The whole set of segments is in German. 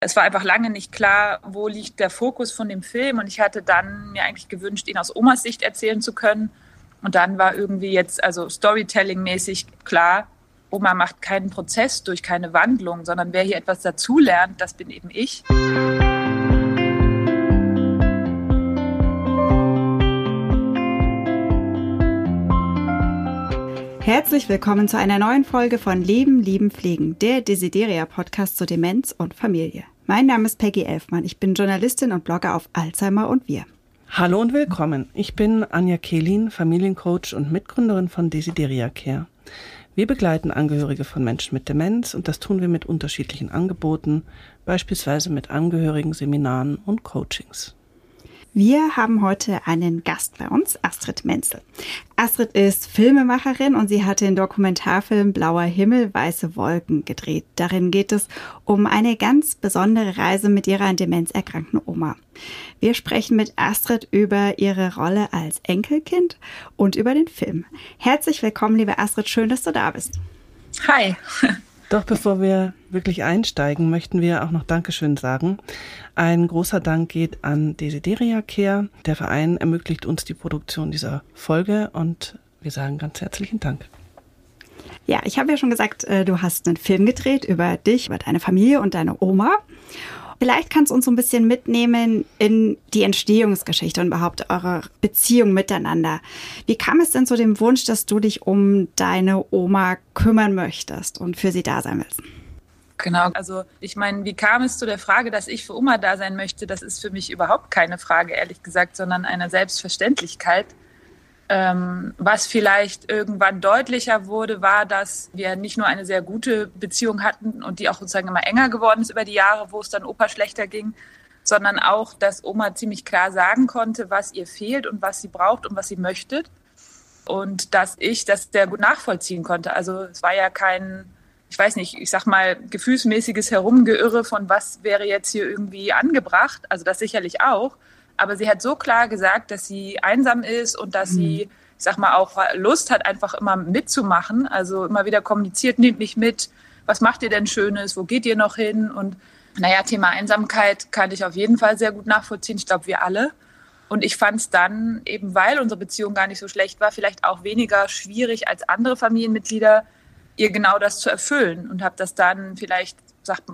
Es war einfach lange nicht klar, wo liegt der Fokus von dem Film. Und ich hatte dann mir eigentlich gewünscht, ihn aus Omas Sicht erzählen zu können. Und dann war irgendwie jetzt, also Storytelling-mäßig klar, Oma macht keinen Prozess durch keine Wandlung, sondern wer hier etwas dazulernt, das bin eben ich. Herzlich willkommen zu einer neuen Folge von Leben, Lieben, Pflegen, der Desideria-Podcast zu Demenz und Familie. Mein Name ist Peggy Elfmann. Ich bin Journalistin und Blogger auf Alzheimer und wir. Hallo und willkommen. Ich bin Anja Kehlin, Familiencoach und Mitgründerin von Desideria Care. Wir begleiten Angehörige von Menschen mit Demenz und das tun wir mit unterschiedlichen Angeboten, beispielsweise mit Angehörigen-Seminaren und Coachings. Wir haben heute einen Gast bei uns, Astrid Menzel. Astrid ist Filmemacherin und sie hat den Dokumentarfilm Blauer Himmel, weiße Wolken gedreht. Darin geht es um eine ganz besondere Reise mit ihrer an Demenz erkrankten Oma. Wir sprechen mit Astrid über ihre Rolle als Enkelkind und über den Film. Herzlich willkommen, liebe Astrid. Schön, dass du da bist. Hi. Doch bevor wir wirklich einsteigen, möchten wir auch noch Dankeschön sagen. Ein großer Dank geht an Desideria Care. Der Verein ermöglicht uns die Produktion dieser Folge und wir sagen ganz herzlichen Dank. Ja, ich habe ja schon gesagt, äh, du hast einen Film gedreht über dich, über deine Familie und deine Oma. Vielleicht kannst du uns so ein bisschen mitnehmen in die Entstehungsgeschichte und überhaupt eure Beziehung miteinander. Wie kam es denn zu dem Wunsch, dass du dich um deine Oma kümmern möchtest und für sie da sein willst? Genau, also ich meine, wie kam es zu der Frage, dass ich für Oma da sein möchte? Das ist für mich überhaupt keine Frage, ehrlich gesagt, sondern eine Selbstverständlichkeit. Ähm, was vielleicht irgendwann deutlicher wurde, war, dass wir nicht nur eine sehr gute Beziehung hatten und die auch sozusagen immer enger geworden ist über die Jahre, wo es dann Opa schlechter ging, sondern auch, dass Oma ziemlich klar sagen konnte, was ihr fehlt und was sie braucht und was sie möchte. Und dass ich das sehr gut nachvollziehen konnte. Also es war ja kein, ich weiß nicht, ich sag mal, gefühlsmäßiges Herumgeirre von was wäre jetzt hier irgendwie angebracht. Also das sicherlich auch. Aber sie hat so klar gesagt, dass sie einsam ist und dass mhm. sie, ich sag mal, auch Lust hat, einfach immer mitzumachen. Also immer wieder kommuniziert, nehmt mich mit. Was macht ihr denn Schönes? Wo geht ihr noch hin? Und naja, Thema Einsamkeit kann ich auf jeden Fall sehr gut nachvollziehen. Ich glaube, wir alle. Und ich fand es dann, eben weil unsere Beziehung gar nicht so schlecht war, vielleicht auch weniger schwierig als andere Familienmitglieder, ihr genau das zu erfüllen. Und habe das dann vielleicht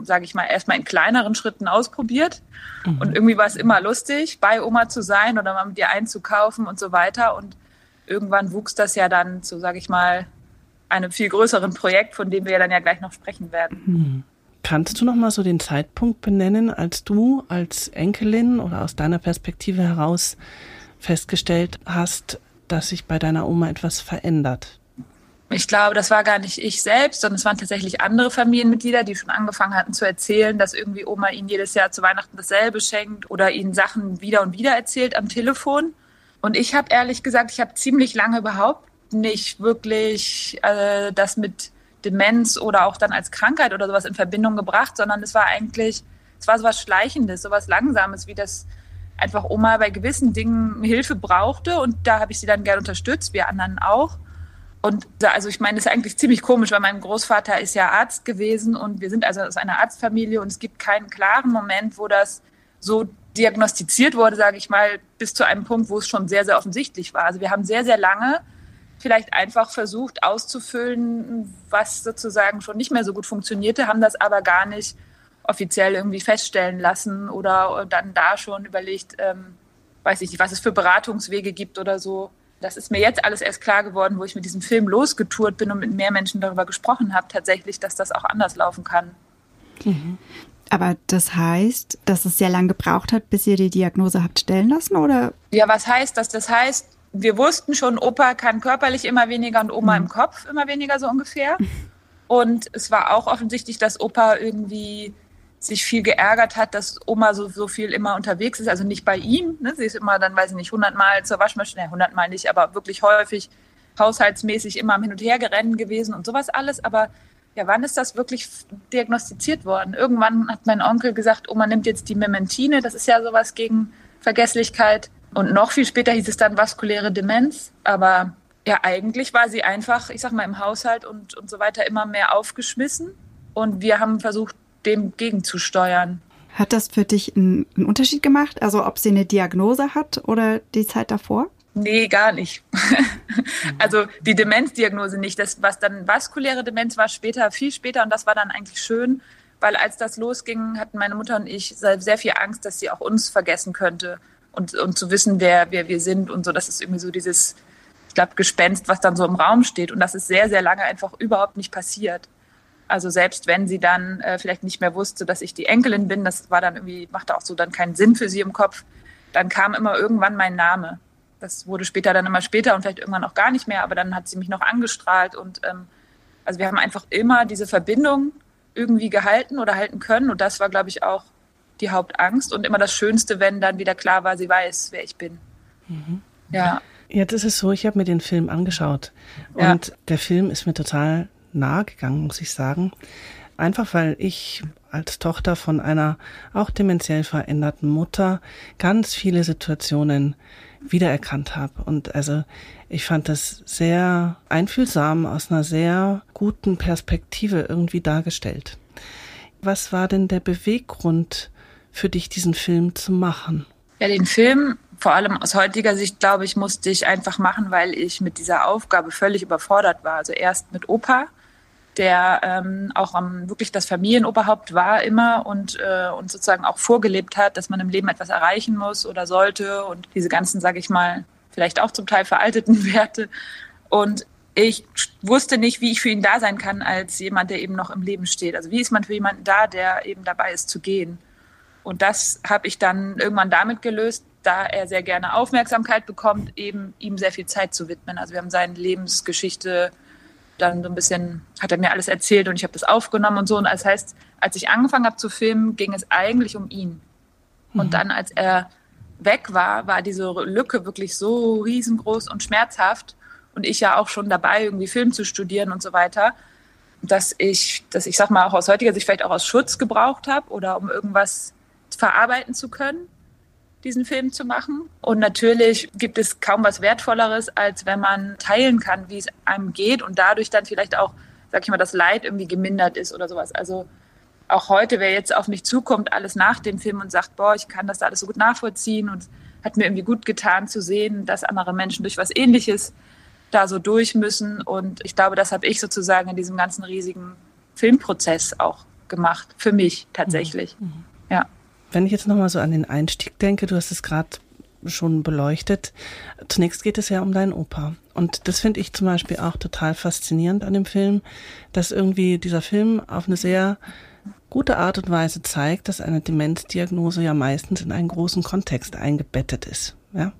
sage ich mal, erstmal in kleineren Schritten ausprobiert. Mhm. Und irgendwie war es immer lustig, bei Oma zu sein oder mal mit ihr einzukaufen und so weiter. Und irgendwann wuchs das ja dann zu, sage ich mal, einem viel größeren Projekt, von dem wir ja dann ja gleich noch sprechen werden. Mhm. Kannst du noch mal so den Zeitpunkt benennen, als du als Enkelin oder aus deiner Perspektive heraus festgestellt hast, dass sich bei deiner Oma etwas verändert? Ich glaube, das war gar nicht ich selbst, sondern es waren tatsächlich andere Familienmitglieder, die schon angefangen hatten zu erzählen, dass irgendwie Oma ihnen jedes Jahr zu Weihnachten dasselbe schenkt oder ihnen Sachen wieder und wieder erzählt am Telefon. Und ich habe ehrlich gesagt, ich habe ziemlich lange überhaupt nicht wirklich äh, das mit Demenz oder auch dann als Krankheit oder sowas in Verbindung gebracht, sondern es war eigentlich, es war sowas Schleichendes, sowas Langsames, wie das einfach Oma bei gewissen Dingen Hilfe brauchte und da habe ich sie dann gerne unterstützt, wir anderen auch. Und also ich meine, das ist eigentlich ziemlich komisch, weil mein Großvater ist ja Arzt gewesen und wir sind also aus einer Arztfamilie und es gibt keinen klaren Moment, wo das so diagnostiziert wurde, sage ich mal, bis zu einem Punkt, wo es schon sehr, sehr offensichtlich war. Also wir haben sehr, sehr lange vielleicht einfach versucht auszufüllen, was sozusagen schon nicht mehr so gut funktionierte, haben das aber gar nicht offiziell irgendwie feststellen lassen oder dann da schon überlegt, ähm, weiß ich nicht, was es für Beratungswege gibt oder so. Das ist mir jetzt alles erst klar geworden, wo ich mit diesem Film losgetourt bin und mit mehr Menschen darüber gesprochen habe, tatsächlich, dass das auch anders laufen kann. Mhm. Aber das heißt, dass es sehr lange gebraucht hat, bis ihr die Diagnose habt stellen lassen, oder? Ja, was heißt das? Das heißt, wir wussten schon, Opa kann körperlich immer weniger und Oma mhm. im Kopf immer weniger so ungefähr. Und es war auch offensichtlich, dass Opa irgendwie sich viel geärgert hat, dass Oma so, so viel immer unterwegs ist, also nicht bei ihm. Ne? Sie ist immer dann, weiß ich nicht, hundertmal zur Waschmaschine, hundertmal nicht, aber wirklich häufig haushaltsmäßig immer am Hin- und Hergerennen gewesen und sowas alles. Aber ja, wann ist das wirklich diagnostiziert worden? Irgendwann hat mein Onkel gesagt, Oma nimmt jetzt die Mementine, das ist ja sowas gegen Vergesslichkeit. Und noch viel später hieß es dann vaskuläre Demenz. Aber ja, eigentlich war sie einfach, ich sag mal, im Haushalt und, und so weiter immer mehr aufgeschmissen. Und wir haben versucht, dem gegenzusteuern. Hat das für dich einen, einen Unterschied gemacht? Also ob sie eine Diagnose hat oder die Zeit davor? Nee, gar nicht. also die Demenzdiagnose nicht. Das, was dann vaskuläre Demenz war, später, viel später und das war dann eigentlich schön, weil als das losging, hatten meine Mutter und ich sehr viel Angst, dass sie auch uns vergessen könnte und, und zu wissen, wer, wer wir sind und so. Das ist irgendwie so dieses, ich glaube, Gespenst, was dann so im Raum steht. Und das ist sehr, sehr lange einfach überhaupt nicht passiert. Also selbst wenn sie dann äh, vielleicht nicht mehr wusste, dass ich die Enkelin bin, das war dann irgendwie, machte auch so dann keinen Sinn für sie im Kopf, dann kam immer irgendwann mein Name. Das wurde später dann immer später und vielleicht irgendwann auch gar nicht mehr, aber dann hat sie mich noch angestrahlt und ähm, also wir haben einfach immer diese Verbindung irgendwie gehalten oder halten können und das war, glaube ich, auch die Hauptangst und immer das Schönste, wenn dann wieder klar war, sie weiß, wer ich bin. Mhm. Ja. Jetzt ist es so, ich habe mir den Film angeschaut und ja. der Film ist mir total nahe gegangen, muss ich sagen. Einfach weil ich als Tochter von einer auch dementiell veränderten Mutter ganz viele Situationen wiedererkannt habe. Und also ich fand das sehr einfühlsam aus einer sehr guten Perspektive irgendwie dargestellt. Was war denn der Beweggrund für dich, diesen Film zu machen? Ja, den Film, vor allem aus heutiger Sicht, glaube ich, musste ich einfach machen, weil ich mit dieser Aufgabe völlig überfordert war. Also erst mit Opa, der ähm, auch am, wirklich das Familienoberhaupt war immer und, äh, und sozusagen auch vorgelebt hat, dass man im Leben etwas erreichen muss oder sollte und diese ganzen, sage ich mal, vielleicht auch zum Teil veralteten Werte. Und ich wusste nicht, wie ich für ihn da sein kann als jemand, der eben noch im Leben steht. Also wie ist man für jemanden da, der eben dabei ist zu gehen? Und das habe ich dann irgendwann damit gelöst, da er sehr gerne Aufmerksamkeit bekommt, eben ihm sehr viel Zeit zu widmen. Also wir haben seine Lebensgeschichte dann so ein bisschen, hat er mir alles erzählt und ich habe das aufgenommen und so. Und das heißt, als ich angefangen habe zu filmen, ging es eigentlich um ihn. Und mhm. dann, als er weg war, war diese Lücke wirklich so riesengroß und schmerzhaft. Und ich ja auch schon dabei, irgendwie Film zu studieren und so weiter, dass ich, dass ich sag mal, auch aus heutiger Sicht vielleicht auch aus Schutz gebraucht habe oder um irgendwas verarbeiten zu können diesen Film zu machen. Und natürlich gibt es kaum was Wertvolleres, als wenn man teilen kann, wie es einem geht und dadurch dann vielleicht auch, sag ich mal, das Leid irgendwie gemindert ist oder sowas. Also auch heute, wer jetzt auf mich zukommt, alles nach dem Film und sagt, boah, ich kann das da alles so gut nachvollziehen und hat mir irgendwie gut getan zu sehen, dass andere Menschen durch was Ähnliches da so durch müssen. Und ich glaube, das habe ich sozusagen in diesem ganzen riesigen Filmprozess auch gemacht, für mich tatsächlich. Mhm. mhm. Ja. Wenn ich jetzt nochmal so an den Einstieg denke, du hast es gerade schon beleuchtet. Zunächst geht es ja um deinen Opa. Und das finde ich zum Beispiel auch total faszinierend an dem Film, dass irgendwie dieser Film auf eine sehr gute Art und Weise zeigt, dass eine Demenzdiagnose ja meistens in einen großen Kontext eingebettet ist. Ja?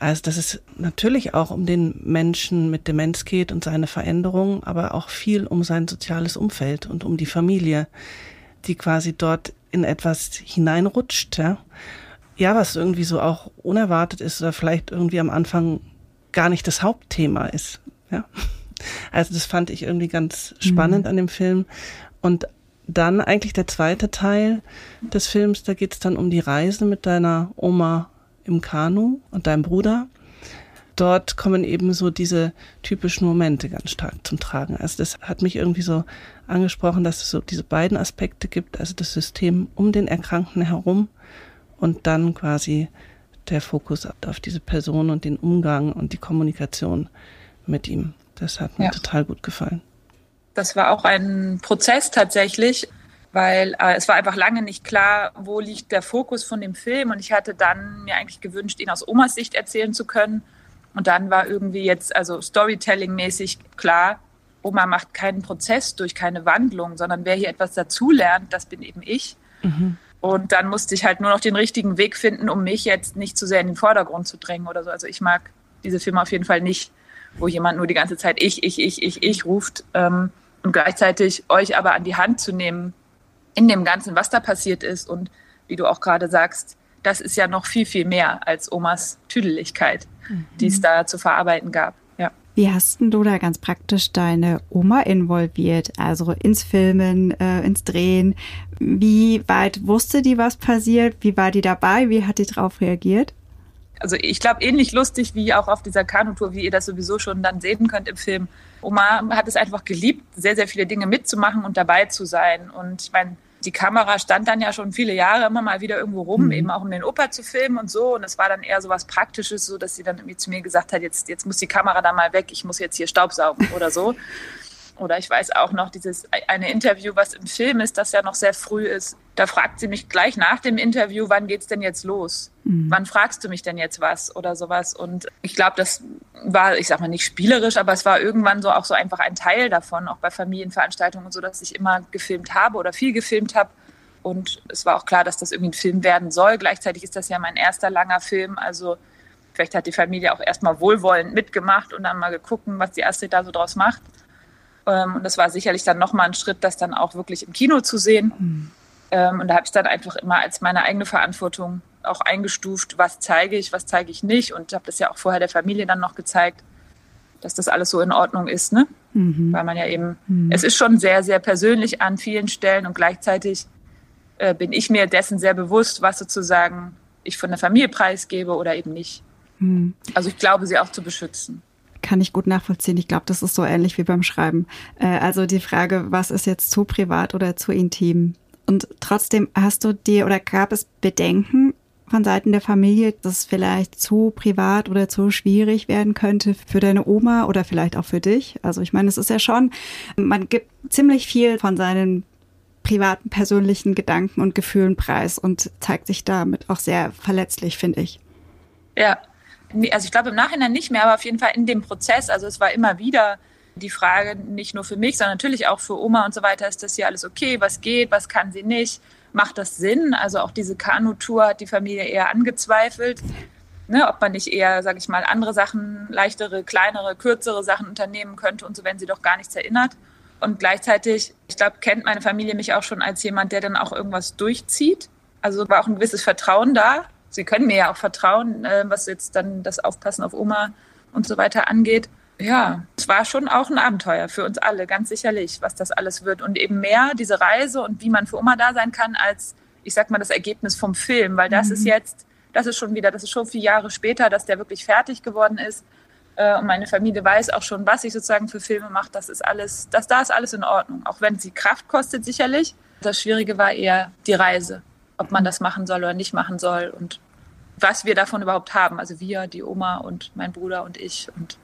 Also, dass es natürlich auch um den Menschen mit Demenz geht und seine Veränderungen, aber auch viel um sein soziales Umfeld und um die Familie, die quasi dort in etwas hineinrutscht, ja. Ja, was irgendwie so auch unerwartet ist oder vielleicht irgendwie am Anfang gar nicht das Hauptthema ist, ja. Also das fand ich irgendwie ganz spannend mhm. an dem Film. Und dann eigentlich der zweite Teil des Films, da geht es dann um die Reise mit deiner Oma im Kanu und deinem Bruder dort kommen eben so diese typischen Momente ganz stark zum Tragen. Also das hat mich irgendwie so angesprochen, dass es so diese beiden Aspekte gibt, also das System um den Erkrankten herum und dann quasi der Fokus auf diese Person und den Umgang und die Kommunikation mit ihm. Das hat mir ja. total gut gefallen. Das war auch ein Prozess tatsächlich, weil äh, es war einfach lange nicht klar, wo liegt der Fokus von dem Film. Und ich hatte dann mir eigentlich gewünscht, ihn aus Omas Sicht erzählen zu können. Und dann war irgendwie jetzt, also Storytelling-mäßig klar, Oma macht keinen Prozess durch keine Wandlung, sondern wer hier etwas dazulernt, das bin eben ich. Mhm. Und dann musste ich halt nur noch den richtigen Weg finden, um mich jetzt nicht zu sehr in den Vordergrund zu drängen oder so. Also ich mag diese Filme auf jeden Fall nicht, wo jemand nur die ganze Zeit ich, ich, ich, ich, ich ruft ähm, und gleichzeitig euch aber an die Hand zu nehmen in dem Ganzen, was da passiert ist und wie du auch gerade sagst, das ist ja noch viel, viel mehr als Omas Tüdeligkeit, mhm. die es da zu verarbeiten gab. Ja. Wie hast du da ganz praktisch deine Oma involviert, also ins Filmen, äh, ins Drehen? Wie weit wusste die, was passiert? Wie war die dabei? Wie hat die darauf reagiert? Also ich glaube, ähnlich lustig wie auch auf dieser Kanutour, wie ihr das sowieso schon dann sehen könnt im Film. Oma hat es einfach geliebt, sehr, sehr viele Dinge mitzumachen und dabei zu sein. Und ich meine, die Kamera stand dann ja schon viele Jahre immer mal wieder irgendwo rum, mhm. eben auch um den Opa zu filmen und so. Und es war dann eher so was Praktisches, so dass sie dann irgendwie zu mir gesagt hat, jetzt, jetzt muss die Kamera da mal weg, ich muss jetzt hier Staubsaugen oder so. Oder ich weiß auch noch, dieses eine Interview, was im Film ist, das ja noch sehr früh ist. Da fragt sie mich gleich nach dem Interview, wann geht's denn jetzt los? Mhm. Wann fragst du mich denn jetzt was oder sowas? Und ich glaube, das war, ich sag mal nicht spielerisch, aber es war irgendwann so auch so einfach ein Teil davon, auch bei Familienveranstaltungen und so, dass ich immer gefilmt habe oder viel gefilmt habe. Und es war auch klar, dass das irgendwie ein Film werden soll. Gleichzeitig ist das ja mein erster langer Film. Also vielleicht hat die Familie auch erstmal wohlwollend mitgemacht und dann mal geguckt, was die Astrid da so draus macht. Ähm, und das war sicherlich dann nochmal ein Schritt, das dann auch wirklich im Kino zu sehen. Mhm. und da habe ich dann einfach immer als meine eigene Verantwortung auch eingestuft, was zeige ich, was zeige ich nicht. Und habe das ja auch vorher der Familie dann noch gezeigt, dass das alles so in Ordnung ist. Ne? Mhm. Weil man ja eben, mhm. es ist schon sehr, sehr persönlich an vielen Stellen und gleichzeitig äh, bin ich mir dessen sehr bewusst, was sozusagen ich von der Familie preisgebe oder eben nicht. Mhm. Also ich glaube, sie auch zu beschützen kann ich gut nachvollziehen. Ich glaube, das ist so ähnlich wie beim Schreiben. Äh, also die Frage, was ist jetzt zu privat oder zu intim? Und trotzdem hast du dir oder gab es Bedenken von Seiten der Familie, dass es vielleicht zu privat oder zu schwierig werden könnte für deine Oma oder vielleicht auch für dich? Also ich meine, es ist ja schon, man gibt ziemlich viel von seinen privaten, persönlichen Gedanken und Gefühlen preis und zeigt sich damit auch sehr verletzlich, finde ich. Ja, also ich glaube im Nachhinein nicht mehr, aber auf jeden Fall in dem Prozess, also es war immer wieder die Frage, nicht nur für mich, sondern natürlich auch für Oma und so weiter, ist das hier alles okay, was geht, was kann sie nicht, macht das Sinn? Also auch diese Kanutour hat die Familie eher angezweifelt, ne, ob man nicht eher, sage ich mal, andere Sachen, leichtere, kleinere, kürzere Sachen unternehmen könnte und so, wenn sie doch gar nichts erinnert. Und gleichzeitig, ich glaube, kennt meine Familie mich auch schon als jemand, der dann auch irgendwas durchzieht. Also war auch ein gewisses Vertrauen da. Sie können mir ja auch vertrauen, äh, was jetzt dann das Aufpassen auf Oma und so weiter angeht. Ja, es war schon auch ein Abenteuer für uns alle, ganz sicherlich, was das alles wird. Und eben mehr diese Reise und wie man für Oma da sein kann, als, ich sag mal, das Ergebnis vom Film. Weil das mhm. ist jetzt, das ist schon wieder, das ist schon vier Jahre später, dass der wirklich fertig geworden ist. Äh, und meine Familie weiß auch schon, was ich sozusagen für Filme mache. Das ist alles, das da ist alles in Ordnung. Auch wenn sie Kraft kostet, sicherlich. Das Schwierige war eher die Reise ob man das machen soll oder nicht machen soll und was wir davon überhaupt haben. Also wir, die Oma und mein Bruder und ich und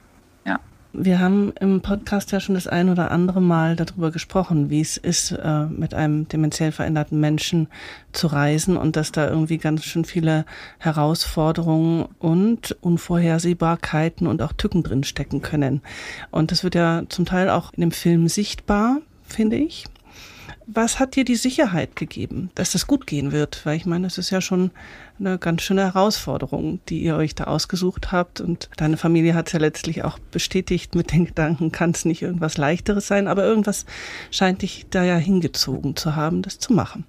ja. Wir haben im Podcast ja schon das ein oder andere Mal darüber gesprochen, wie es ist, äh, mit einem dementiell veränderten Menschen zu reisen und dass da irgendwie ganz schön viele Herausforderungen und Unvorhersehbarkeiten und auch Tücken drin stecken können. Und das wird ja zum Teil auch in dem Film sichtbar, finde ich was hat dir die Sicherheit gegeben, dass das gut gehen wird? Weil ich meine, das ist ja schon eine ganz schöne Herausforderung, die ihr euch da ausgesucht habt. Und deine Familie hat es ja letztlich auch bestätigt mit den Gedanken, kann es nicht irgendwas leichteres sein, aber irgendwas scheint dich da ja hingezogen zu haben, das zu machen.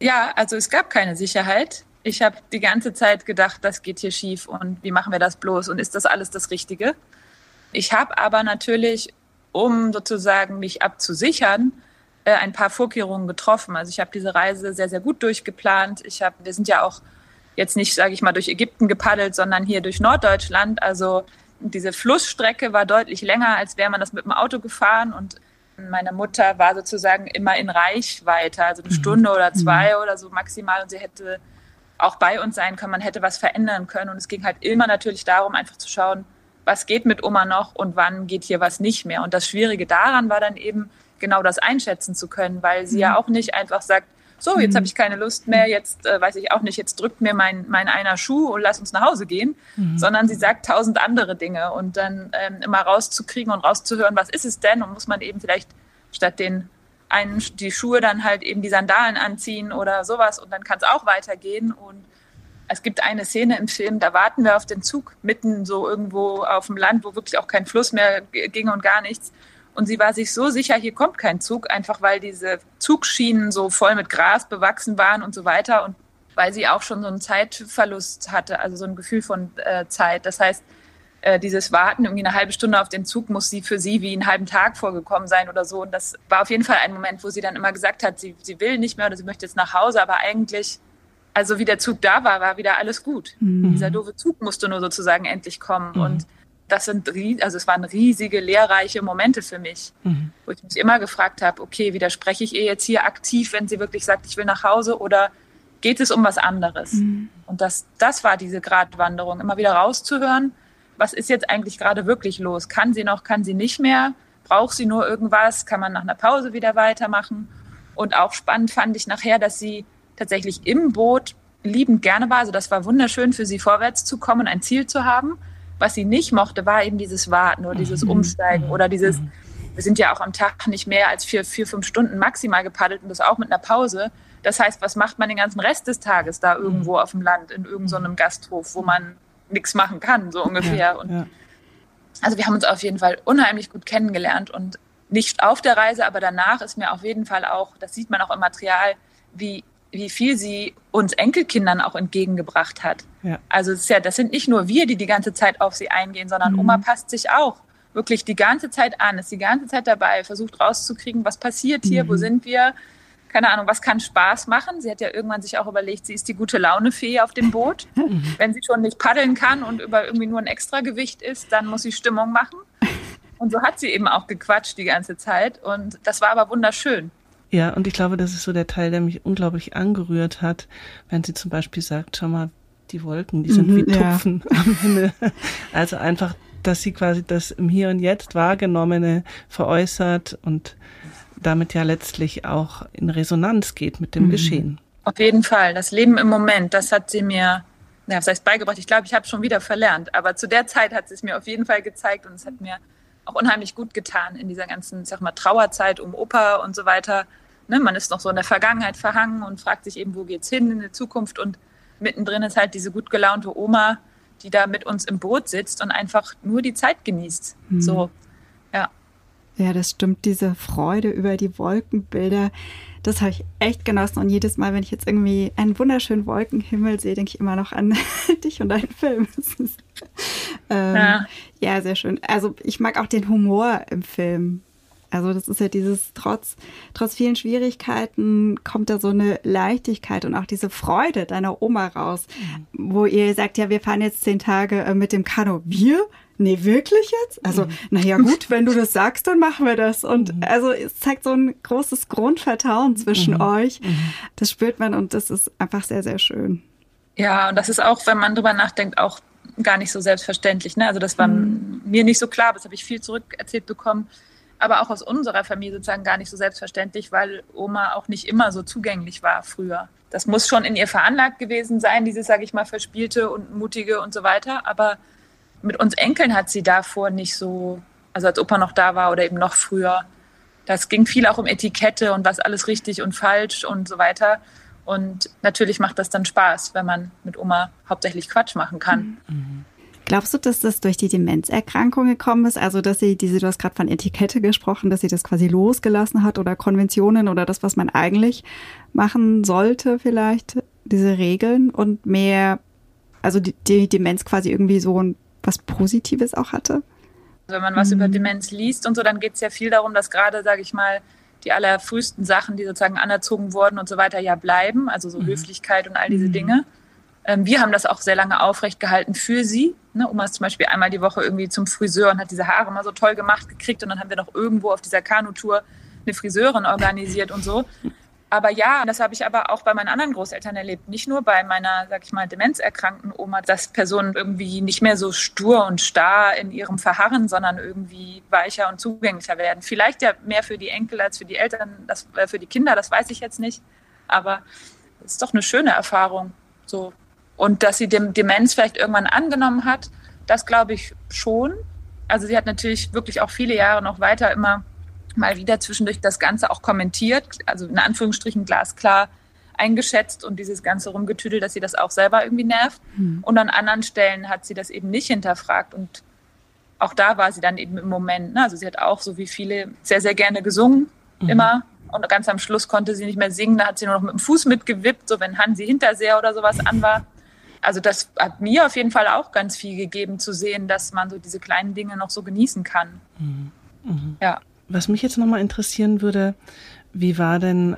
Ja, also es gab keine Sicherheit. Ich habe die ganze Zeit gedacht, das geht hier schief und wie machen wir das bloß und ist das alles das Richtige? Ich habe aber natürlich, um sozusagen mich abzusichern, äh, ein paar Vorkehrungen getroffen. Also ich habe diese Reise sehr, sehr gut durchgeplant. Ich habe, wir sind ja auch jetzt nicht, sage ich mal, durch Ägypten gepaddelt, sondern hier durch Norddeutschland. Also diese Flussstrecke war deutlich länger, als wäre man das mit dem Auto gefahren. Und meine Mutter war sozusagen immer in Reichweite, also eine mhm. Stunde oder zwei mhm. oder so maximal. Und sie hätte auch bei uns sein können, man hätte was verändern können. Und es ging halt immer natürlich darum, einfach zu schauen, was geht mit Oma noch und wann geht hier was nicht mehr. Und das Schwierige daran war dann eben, genau das einschätzen zu können, weil sie mhm. ja auch nicht einfach sagt, so, jetzt mhm. habe ich keine Lust mehr, jetzt äh, weiß ich auch nicht, jetzt drückt mir mein, mein einer Schuh und lass uns nach Hause gehen, mhm. sondern sie sagt tausend andere Dinge und dann ähm, immer rauszukriegen und rauszuhören, was ist es denn und muss man eben vielleicht statt den einen die Schuhe dann halt eben die Sandalen anziehen oder sowas und dann kann es auch weitergehen und es gibt eine Szene im Film, da warten wir auf den Zug mitten so irgendwo auf dem Land, wo wirklich auch kein Fluss mehr ging und gar nichts. Und sie war sich so sicher, hier kommt kein Zug, einfach weil diese Zugschienen so voll mit Gras bewachsen waren und so weiter. Und weil sie auch schon so einen Zeitverlust hatte, also so ein Gefühl von äh, Zeit. Das heißt, äh, dieses Warten, irgendwie eine halbe Stunde auf den Zug, muss sie für sie wie einen halben Tag vorgekommen sein oder so. Und das war auf jeden Fall ein Moment, wo sie dann immer gesagt hat, sie, sie will nicht mehr oder sie möchte jetzt nach Hause, aber eigentlich, also wie der Zug da war, war wieder alles gut. Mhm. Dieser doofe Zug musste nur sozusagen endlich kommen. Mhm. Und das sind, also es waren riesige, lehrreiche Momente für mich, mhm. wo ich mich immer gefragt habe, okay, widerspreche ich ihr jetzt hier aktiv, wenn sie wirklich sagt, ich will nach Hause oder geht es um was anderes? Mhm. Und das, das war diese Gratwanderung, immer wieder rauszuhören, was ist jetzt eigentlich gerade wirklich los? Kann sie noch, kann sie nicht mehr? Braucht sie nur irgendwas? Kann man nach einer Pause wieder weitermachen? Und auch spannend fand ich nachher, dass sie tatsächlich im Boot liebend gerne war. Also das war wunderschön für sie, vorwärts zu kommen ein Ziel zu haben. Was sie nicht mochte, war eben dieses Warten oder dieses mhm. Umsteigen oder dieses, mhm. wir sind ja auch am Tag nicht mehr als vier, vier, fünf Stunden maximal gepaddelt und das auch mit einer Pause. Das heißt, was macht man den ganzen Rest des Tages da irgendwo mhm. auf dem Land, in irgendeinem Gasthof, wo man nichts machen kann, so ungefähr. Ja. Also wir haben uns auf jeden Fall unheimlich gut kennengelernt und nicht auf der Reise, aber danach ist mir auf jeden Fall auch, das sieht man auch im Material, wie wie viel sie uns Enkelkindern auch entgegengebracht hat. Ja. Also es ist ja, das sind nicht nur wir, die die ganze Zeit auf sie eingehen, sondern mhm. Oma passt sich auch wirklich die ganze Zeit an, ist die ganze Zeit dabei, versucht rauszukriegen, was passiert hier, mhm. wo sind wir, keine Ahnung, was kann Spaß machen. Sie hat ja irgendwann sich auch überlegt, sie ist die gute Laune-Fee auf dem Boot. Mhm. Wenn sie schon nicht paddeln kann und über irgendwie nur ein Extragewicht ist, dann muss sie Stimmung machen. Und so hat sie eben auch gequatscht die ganze Zeit. Und das war aber wunderschön. Ja, und ich glaube, das ist so der Teil, der mich unglaublich angerührt hat, wenn sie zum Beispiel sagt, schau mal, die Wolken, die sind mhm, wie Tupfen ja. am Himmel. Also einfach, dass sie quasi das im Hier und Jetzt wahrgenommene veräußert und damit ja letztlich auch in Resonanz geht mit dem mhm. Geschehen. Auf jeden Fall. Das Leben im Moment, das hat sie mir, ja, was heißt beigebracht? Ich glaube, ich habe schon wieder verlernt. Aber zu der Zeit hat sie es mir auf jeden Fall gezeigt und es hat mir auch unheimlich gut getan in dieser ganzen, sag mal, Trauerzeit um Opa und so weiter. Ne, man ist noch so in der Vergangenheit verhangen und fragt sich eben, wo geht's hin in die Zukunft und mittendrin ist halt diese gut gelaunte Oma, die da mit uns im Boot sitzt und einfach nur die Zeit genießt. Mhm. So, ja. Ja, das stimmt. Diese Freude über die Wolkenbilder, das habe ich echt genossen. Und jedes Mal, wenn ich jetzt irgendwie einen wunderschönen Wolkenhimmel sehe, denke ich immer noch an dich und deinen Film. ähm, ja. ja, sehr schön. Also ich mag auch den Humor im Film. Also das ist ja dieses, trotz, trotz vielen Schwierigkeiten kommt da so eine Leichtigkeit und auch diese Freude deiner Oma raus, mhm. wo ihr sagt, ja, wir fahren jetzt zehn Tage äh, mit dem Kanu. Wir? Nee, wirklich jetzt? Also, mhm. naja, gut, wenn du das sagst, dann machen wir das. Und mhm. also es zeigt so ein großes Grundvertrauen zwischen mhm. euch. Mhm. Das spürt man und das ist einfach sehr, sehr schön. Ja, und das ist auch, wenn man drüber nachdenkt, auch gar nicht so selbstverständlich. Ne? Also das war mhm. mir nicht so klar, das habe ich viel zurückerzählt bekommen, aber auch aus unserer Familie sozusagen gar nicht so selbstverständlich, weil Oma auch nicht immer so zugänglich war früher. Das muss schon in ihr veranlagt gewesen sein, dieses, sage ich mal, verspielte und mutige und so weiter. Aber mit uns Enkeln hat sie davor nicht so, also als Opa noch da war oder eben noch früher. Das ging viel auch um Etikette und was alles richtig und falsch und so weiter. Und natürlich macht das dann Spaß, wenn man mit Oma hauptsächlich Quatsch machen kann. Mhm. Glaubst du, dass das durch die Demenzerkrankung gekommen ist? Also, dass sie diese, du hast gerade von Etikette gesprochen, dass sie das quasi losgelassen hat oder Konventionen oder das, was man eigentlich machen sollte, vielleicht, diese Regeln und mehr, also die, die Demenz quasi irgendwie so ein was Positives auch hatte? Wenn man was mhm. über Demenz liest und so, dann geht es ja viel darum, dass gerade, sage ich mal, die allerfrühesten Sachen, die sozusagen anerzogen wurden und so weiter, ja bleiben, also so mhm. Höflichkeit und all diese mhm. Dinge. Ähm, wir haben das auch sehr lange aufrecht gehalten für sie. Ne, Oma ist zum Beispiel einmal die Woche irgendwie zum Friseur und hat diese Haare mal so toll gemacht gekriegt und dann haben wir noch irgendwo auf dieser Kanutour eine Friseurin organisiert und so. Aber ja, das habe ich aber auch bei meinen anderen Großeltern erlebt. Nicht nur bei meiner, sag ich mal, demenzerkrankten Oma, dass Personen irgendwie nicht mehr so stur und starr in ihrem Verharren, sondern irgendwie weicher und zugänglicher werden. Vielleicht ja mehr für die Enkel als für die Eltern, das, äh, für die Kinder, das weiß ich jetzt nicht. Aber es ist doch eine schöne Erfahrung. So. Und dass sie dem Demenz vielleicht irgendwann angenommen hat, das glaube ich schon. Also sie hat natürlich wirklich auch viele Jahre noch weiter immer mal wieder zwischendurch das Ganze auch kommentiert, also in Anführungsstrichen glasklar eingeschätzt und dieses ganze Rumgetüdel, dass sie das auch selber irgendwie nervt. Mhm. Und an anderen Stellen hat sie das eben nicht hinterfragt und auch da war sie dann eben im Moment. Ne? Also sie hat auch so wie viele sehr, sehr gerne gesungen, mhm. immer. Und ganz am Schluss konnte sie nicht mehr singen, da hat sie nur noch mit dem Fuß mitgewippt, so wenn Hansi Hinterseher oder sowas an war. Also das hat mir auf jeden Fall auch ganz viel gegeben zu sehen, dass man so diese kleinen Dinge noch so genießen kann. Mhm. mhm. Ja. Was mich jetzt nochmal interessieren würde, wie war denn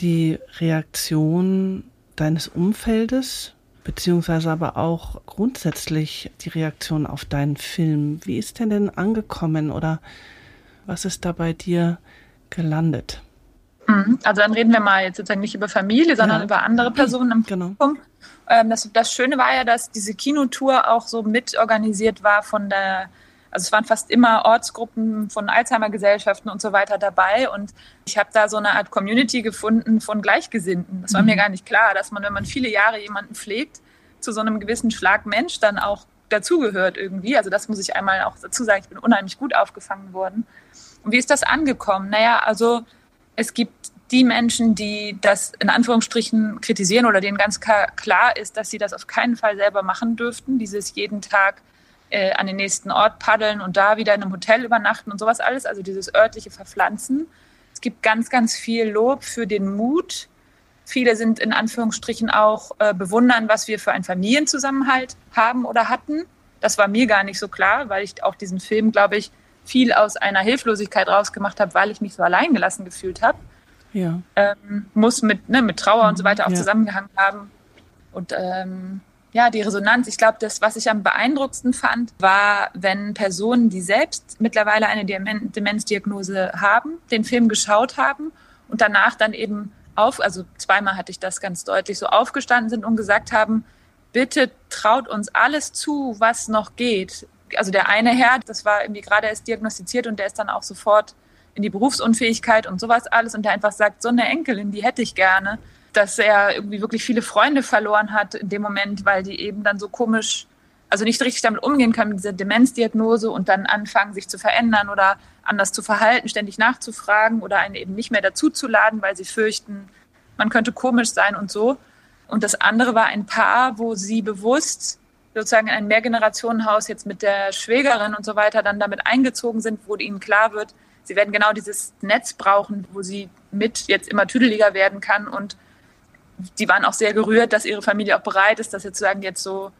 die Reaktion deines Umfeldes beziehungsweise aber auch grundsätzlich die Reaktion auf deinen Film. Wie ist denn denn angekommen oder was ist da bei dir gelandet? Mhm. Also dann reden wir mal jetzt sozusagen nicht über Familie, sondern ja. über andere Personen im genau. Publikum. Ähm, das, das Schöne war ja, dass diese Kinotour auch so mitorganisiert war von der also es waren fast immer Ortsgruppen von Alzheimer-Gesellschaften und so weiter dabei. Und ich habe da so eine Art Community gefunden von Gleichgesinnten. Das war mhm. mir gar nicht klar, dass man, wenn man viele Jahre jemanden pflegt, zu so einem gewissen Schlag Mensch dann auch dazugehört irgendwie. Also das muss ich einmal auch dazu sagen. Ich bin unheimlich gut aufgefangen worden. Und wie ist das angekommen? Naja, also es gibt die Menschen, die das in Anführungsstrichen kritisieren oder denen ganz klar ist, dass sie das auf keinen Fall selber machen dürften, dieses jeden Tag äh, an den nächsten Ort paddeln und da wieder in einem Hotel übernachten und sowas alles, also dieses örtliche Verpflanzen. Es gibt ganz, ganz viel Lob für den Mut. Viele sind in Anführungsstrichen auch äh, bewundern, was wir für einen Familienzusammenhalt haben oder hatten. Das war mir gar nicht so klar, weil ich auch diesen Film, glaube ich, viel aus einer Hilflosigkeit rausgemacht habe, weil ich mich so alleingelassen gefühlt habe. Ja. Ähm, muss mit, ne, mit Trauer und so weiter auch ja. zusammengehangen haben. Und ähm, ja, die Resonanz. Ich glaube, das, was ich am beeindruckendsten fand, war, wenn Personen, die selbst mittlerweile eine Demenzdiagnose haben, den Film geschaut haben und danach dann eben auf, also zweimal hatte ich das ganz deutlich, so aufgestanden sind und gesagt haben, bitte traut uns alles zu, was noch geht. Also der eine Herr, das war irgendwie gerade erst diagnostiziert und der ist dann auch sofort in die Berufsunfähigkeit und sowas alles und der einfach sagt, so eine Enkelin, die hätte ich gerne dass er irgendwie wirklich viele Freunde verloren hat in dem Moment, weil die eben dann so komisch, also nicht richtig damit umgehen können mit dieser Demenzdiagnose und dann anfangen, sich zu verändern oder anders zu verhalten, ständig nachzufragen oder einen eben nicht mehr dazuzuladen, weil sie fürchten, man könnte komisch sein und so. Und das andere war ein Paar, wo sie bewusst sozusagen in ein Mehrgenerationenhaus jetzt mit der Schwägerin und so weiter dann damit eingezogen sind, wo ihnen klar wird, sie werden genau dieses Netz brauchen, wo sie mit jetzt immer tüdeliger werden kann und die waren auch sehr gerührt, dass ihre Familie auch bereit ist, das sozusagen jetzt so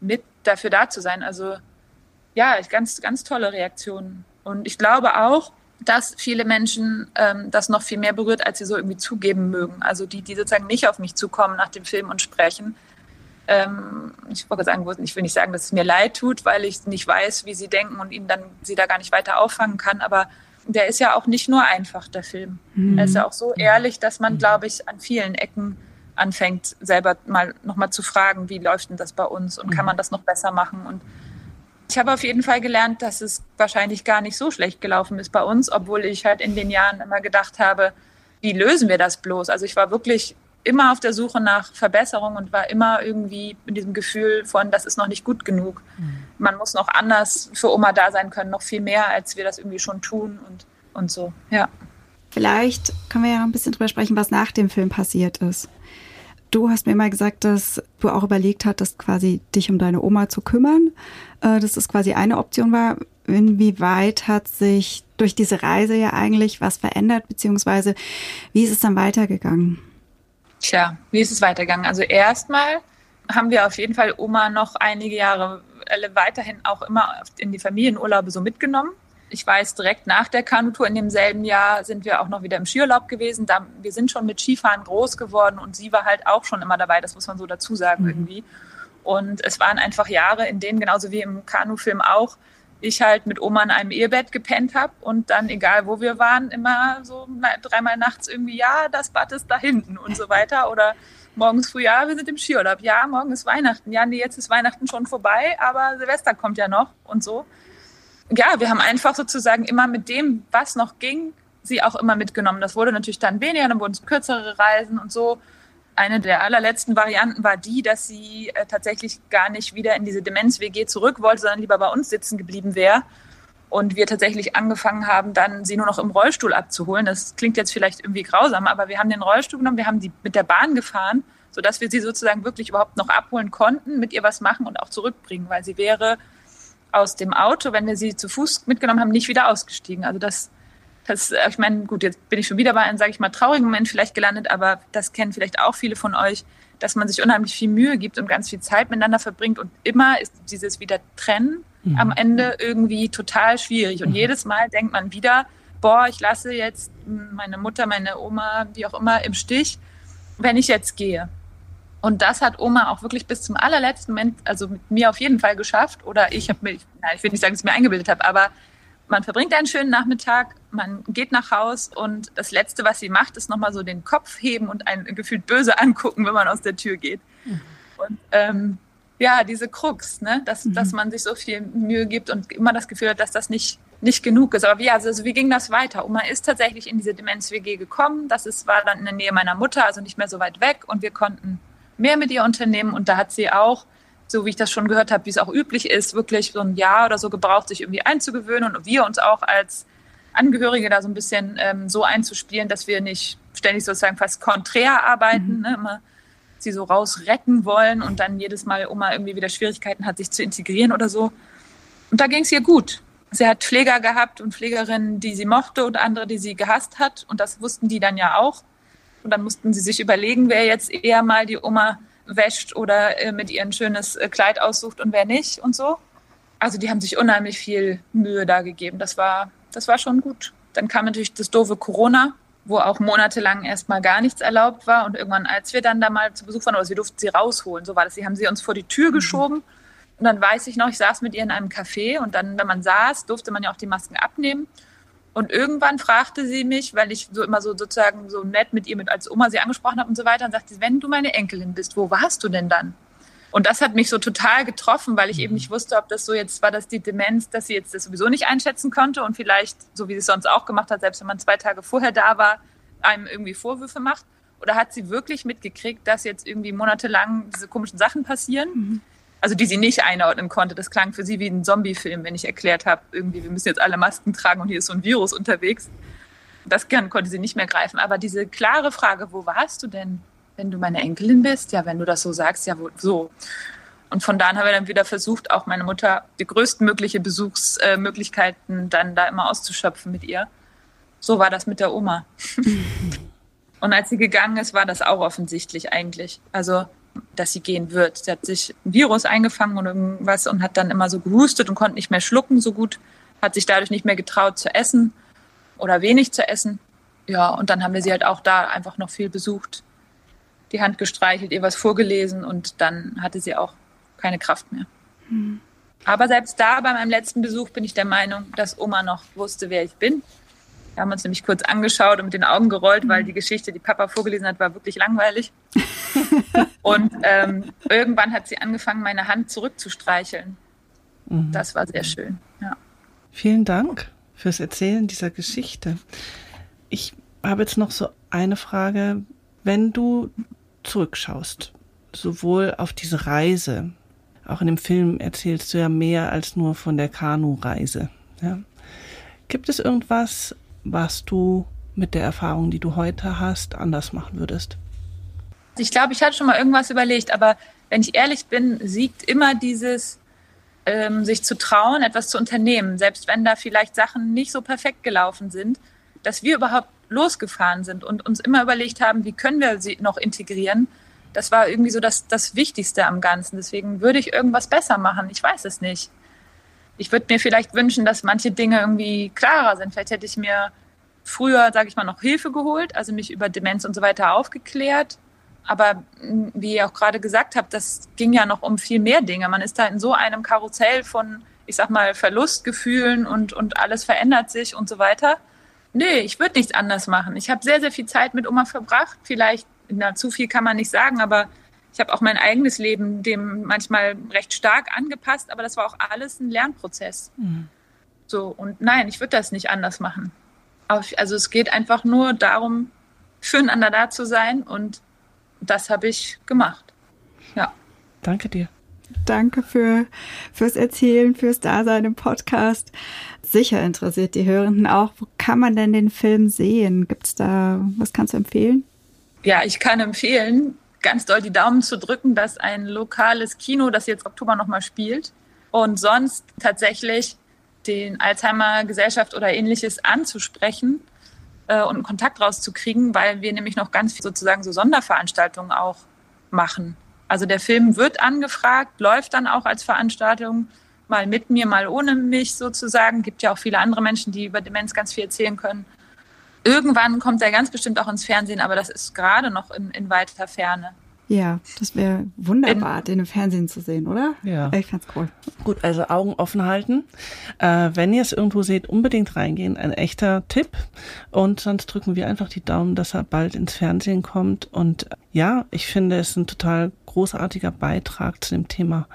mit dafür da zu sein. Also ja, ganz, ganz tolle Reaktionen. Und ich glaube auch, dass viele Menschen ähm, das noch viel mehr berührt, als sie so irgendwie zugeben mögen. Also die, die sozusagen nicht auf mich zukommen nach dem Film und sprechen. Ähm, ich wollte sagen, ich will nicht sagen, dass es mir leid tut, weil ich nicht weiß, wie sie denken und ihnen dann sie da gar nicht weiter auffangen kann. Aber der ist ja auch nicht nur einfach, der Film. Mhm. Er ist ja auch so ehrlich, dass man, glaube ich, an vielen Ecken anfängt, selber mal nochmal zu fragen, wie läuft denn das bei uns und kann mhm. man das noch besser machen? Und ich habe auf jeden Fall gelernt, dass es wahrscheinlich gar nicht so schlecht gelaufen ist bei uns, obwohl ich halt in den Jahren immer gedacht habe, wie lösen wir das bloß? Also ich war wirklich immer auf der Suche nach Verbesserung und war immer irgendwie in diesem Gefühl von, das ist noch nicht gut genug. Mhm. Man muss noch anders für Oma da sein können, noch viel mehr, als wir das irgendwie schon tun und, und so, ja. Vielleicht können wir ja noch ein bisschen drüber sprechen, was nach dem Film passiert ist. Du hast mir mal gesagt, dass du auch überlegt hattest, quasi dich um deine Oma zu kümmern, äh, dass das quasi eine Option war. Inwieweit hat sich durch diese Reise ja eigentlich was verändert, beziehungsweise wie ist es dann weitergegangen? Tja, wie ist es weitergegangen? Also erstmal haben wir auf jeden Fall Oma noch einige Jahre weiterhin auch immer in die Familienurlaube so mitgenommen ich weiß, direkt nach der Kanutour in demselben Jahr sind wir auch noch wieder im Skiurlaub gewesen. Da, wir sind schon mit Skifahren groß geworden und sie war halt auch schon immer dabei, das muss man so dazu sagen mhm. irgendwie. Und es waren einfach Jahre, in denen, genauso wie im Kanufilm auch, ich halt mit Oma in einem Ehebett gepennt habe und dann, egal wo wir waren, immer so dreimal nachts irgendwie, ja, das Bad ist da hinten und so weiter. Oder morgens früh, ja, wir sind im Skiurlaub, ja, morgen ist Weihnachten, ja, nee, jetzt ist Weihnachten schon vorbei, aber Silvester kommt ja noch und so ja, wir haben einfach sozusagen immer mit dem, was noch ging, sie auch immer mitgenommen. Das wurde natürlich dann weniger, dann wurden es kürzere Reisen und so. Eine der allerletzten Varianten war die, dass sie äh, tatsächlich gar nicht wieder in diese Demenz-WG zurück wollte, sondern lieber bei uns sitzen geblieben wäre. Und wir tatsächlich angefangen haben, dann sie nur noch im Rollstuhl abzuholen. Das klingt jetzt vielleicht irgendwie grausam, aber wir haben den Rollstuhl genommen, wir haben die mit der Bahn gefahren, sodass wir sie sozusagen wirklich überhaupt noch abholen konnten, mit ihr was machen und auch zurückbringen, weil sie wäre aus dem Auto, wenn wir sie zu Fuß mitgenommen haben, nicht wieder ausgestiegen. Also das, das ich meine, gut, jetzt bin ich schon wieder bei einem, sage ich mal, traurigen Moment vielleicht gelandet, aber das kennen vielleicht auch viele von euch, dass man sich unheimlich viel Mühe gibt und ganz viel Zeit miteinander verbringt und immer ist dieses wieder trennen mhm. am Ende irgendwie total schwierig. Und mhm. jedes Mal denkt man wieder, boah, ich lasse jetzt meine Mutter, meine Oma, wie auch immer, im Stich, wenn ich jetzt gehe. Und das hat Oma auch wirklich bis zum allerletzten Moment, also mit mir auf jeden Fall geschafft. Oder ich habe mir, nein, ich will nicht sagen, dass ich mir eingebildet habe, aber man verbringt einen schönen Nachmittag, man geht nach Haus und das Letzte, was sie macht, ist nochmal so den Kopf heben und einen gefühlt böse angucken, wenn man aus der Tür geht. Mhm. Und ähm, ja, diese Krux, ne? dass, mhm. dass man sich so viel Mühe gibt und immer das Gefühl hat, dass das nicht, nicht genug ist. Aber wie, also, also wie ging das weiter? Oma ist tatsächlich in diese Demenz-WG gekommen. Das ist, war dann in der Nähe meiner Mutter, also nicht mehr so weit weg. Und wir konnten mehr mit ihr unternehmen. Und da hat sie auch, so wie ich das schon gehört habe, wie es auch üblich ist, wirklich so ein Jahr oder so gebraucht, sich irgendwie einzugewöhnen. Und wir uns auch als Angehörige da so ein bisschen ähm, so einzuspielen, dass wir nicht ständig sozusagen fast konträr arbeiten, mhm. ne? immer sie so rausretten wollen und dann jedes Mal Oma irgendwie wieder Schwierigkeiten hat, sich zu integrieren oder so. Und da ging es ihr gut. Sie hat Pfleger gehabt und Pflegerinnen, die sie mochte und andere, die sie gehasst hat. Und das wussten die dann ja auch. Und dann mussten sie sich überlegen, wer jetzt eher mal die Oma wäscht oder äh, mit ihr ein schönes äh, Kleid aussucht und wer nicht und so. Also die haben sich unheimlich viel Mühe da gegeben. Das war, das war schon gut. Dann kam natürlich das doofe Corona wo auch monatelang erstmal gar nichts erlaubt war. Und irgendwann, als wir dann da mal zu Besuch waren, oder sie durften sie rausholen, so war das. Sie haben sie uns vor die Tür mhm. geschoben. Mhm. Und dann weiß ich noch, ich saß mit ihr in einem Café und dann, wenn man saß, durfte man ja auch die Masken abnehmen. Und irgendwann fragte sie mich, weil ich so immer so sozusagen so nett mit ihr mit als Oma sie angesprochen habe und so weiter, und sagte, wenn du meine Enkelin bist, wo warst du denn dann? Und das hat mich so total getroffen, weil ich eben mhm. nicht wusste, ob das so jetzt war, dass die Demenz, dass sie jetzt das sowieso nicht einschätzen konnte und vielleicht, so wie sie es sonst auch gemacht hat, selbst wenn man zwei Tage vorher da war, einem irgendwie Vorwürfe macht. Oder hat sie wirklich mitgekriegt, dass jetzt irgendwie monatelang diese komischen Sachen passieren? Mhm. Also die sie nicht einordnen konnte. Das klang für sie wie ein Zombie-Film, wenn ich erklärt habe, irgendwie, wir müssen jetzt alle Masken tragen und hier ist so ein Virus unterwegs. Das konnte sie nicht mehr greifen. Aber diese klare Frage, wo warst du denn? wenn du meine Enkelin bist, ja, wenn du das so sagst, ja, so. Und von da an haben wir dann wieder versucht, auch meine Mutter die größtmögliche Besuchsmöglichkeiten dann da immer auszuschöpfen mit ihr. So war das mit der Oma. Und als sie gegangen ist, war das auch offensichtlich eigentlich. Also, dass sie gehen wird. Sie hat sich ein Virus eingefangen und irgendwas und hat dann immer so gehustet und konnte nicht mehr schlucken so gut, hat sich dadurch nicht mehr getraut zu essen oder wenig zu essen. Ja, und dann haben wir sie halt auch da einfach noch viel besucht die Hand gestreichelt, ihr was vorgelesen und dann hatte sie auch keine Kraft mehr. Mhm. Aber selbst da bei meinem letzten Besuch bin ich der Meinung, dass Oma noch wusste, wer ich bin. Wir haben uns nämlich kurz angeschaut und mit den Augen gerollt, weil hm. die Geschichte, die Papa vorgelesen hat, war wirklich langweilig. und ähm, irgendwann hat sie angefangen, meine Hand zurückzustreicheln. Mhm. Das war sehr schön. Ja. Vielen Dank fürs Erzählen dieser Geschichte. Ich habe jetzt noch so eine Frage. Wenn du zurückschaust, sowohl auf diese Reise, auch in dem Film erzählst du ja mehr als nur von der Kanu-Reise. Ja. Gibt es irgendwas, was du mit der Erfahrung, die du heute hast, anders machen würdest? Ich glaube, ich hatte schon mal irgendwas überlegt, aber wenn ich ehrlich bin, siegt immer dieses, ähm, sich zu trauen, etwas zu unternehmen, selbst wenn da vielleicht Sachen nicht so perfekt gelaufen sind, dass wir überhaupt losgefahren sind und uns immer überlegt haben, wie können wir sie noch integrieren, das war irgendwie so das, das Wichtigste am Ganzen. Deswegen würde ich irgendwas besser machen. Ich weiß es nicht. Ich würde mir vielleicht wünschen, dass manche Dinge irgendwie klarer sind. Vielleicht hätte ich mir früher, sage ich mal, noch Hilfe geholt, also mich über Demenz und so weiter aufgeklärt. Aber hm, wie ihr auch gerade gesagt habt, das ging ja noch um viel mehr Dinge. Man ist da in so einem Karussell von, ich sag mal, Verlustgefühlen und, und alles verändert sich und so weiter. Nee, ich würde nichts anders machen. Ich habe sehr, sehr viel Zeit mit Oma verbracht. Vielleicht, na, zu viel kann man nicht sagen, aber ich habe auch mein eigenes Leben dem manchmal recht stark angepasst, aber das war auch alles ein Lernprozess. Mhm. So, und nein, ich würde das nicht anders machen. Also es geht einfach nur darum, füreinander da zu sein und das habe ich gemacht. Ja. Danke dir. Danke für, fürs Erzählen, fürs Dasein im Podcast. Sicher interessiert die Hörenden auch. Wo kann man denn den Film sehen? Gibt's da, was kannst du empfehlen? Ja, ich kann empfehlen, ganz doll die Daumen zu drücken, dass ein lokales Kino, das jetzt Oktober nochmal spielt, und sonst tatsächlich den Alzheimer Gesellschaft oder ähnliches anzusprechen äh, und einen Kontakt rauszukriegen, weil wir nämlich noch ganz viel sozusagen so Sonderveranstaltungen auch machen. Also der Film wird angefragt, läuft dann auch als Veranstaltung, mal mit mir, mal ohne mich sozusagen. Gibt ja auch viele andere Menschen, die über Demenz ganz viel erzählen können. Irgendwann kommt er ganz bestimmt auch ins Fernsehen, aber das ist gerade noch in, in weiter Ferne. Ja, das wäre wunderbar, in, den im Fernsehen zu sehen, oder? Ja. Ich fand's cool. Gut, also Augen offen halten. Äh, wenn ihr es irgendwo seht, unbedingt reingehen. Ein echter Tipp. Und sonst drücken wir einfach die Daumen, dass er bald ins Fernsehen kommt. Und ja, ich finde es ein total großartiger Beitrag zu dem Thema.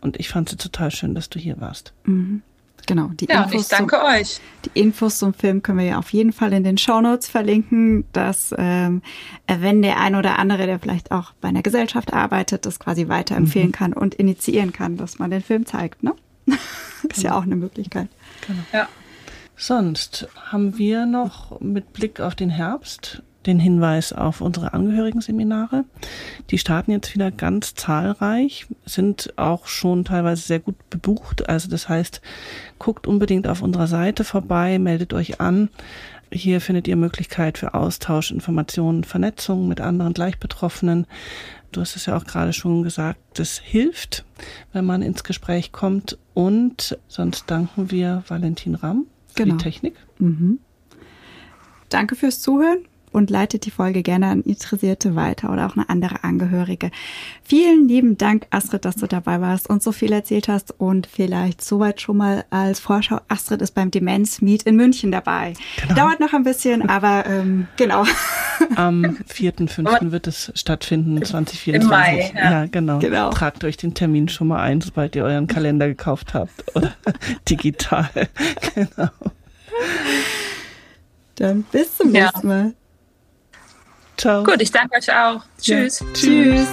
Und ich fand es total schön, dass du hier warst. Mhm. Genau, die ja, Infos. ich danke zum, euch. Die Infos zum Film können wir ja auf jeden Fall in den Shownotes verlinken, dass ähm, wenn der ein oder andere, der vielleicht auch bei einer Gesellschaft arbeitet, das quasi weiterempfehlen mhm. kann und initiieren kann, dass man den Film zeigt. Ne? ist genau. ja auch eine Möglichkeit. Genau. Ja. Sonst haben wir noch mit Blick auf den Herbst den Hinweis auf unsere Angehörigen-Seminare. Die starten jetzt wieder ganz zahlreich, sind auch schon teilweise sehr gut bebucht. Also das heißt, guckt unbedingt auf unserer Seite vorbei, meldet euch an. Hier findet ihr Möglichkeit für Austausch, Informationen, Vernetzung mit anderen Gleichbetroffenen. Du hast es ja auch gerade schon gesagt, das hilft, wenn man ins Gespräch kommt. Und sonst danken wir Valentin Ramm für genau. die Technik. Mhm. Danke fürs Zuhören und leitet die Folge gerne an Interessierte weiter oder auch eine andere Angehörige. Vielen lieben Dank, Astrid, dass du dabei warst und so viel erzählt hast und vielleicht soweit schon mal als Vorschau. Astrid ist beim Demenz Meet in München dabei. Genau. Dauert noch ein bisschen, aber ähm, genau. Am 4.5. wird es stattfinden, 2024. Im Mai, ja. ja, genau. genau. Tragt euch den Termin schon mal ein, sobald ihr euren Kalender gekauft habt oder digital. genau. Dann bis zum nächsten Mal. Ciao. Gut, ich danke euch auch. Tschüss. Ja. Tschüss.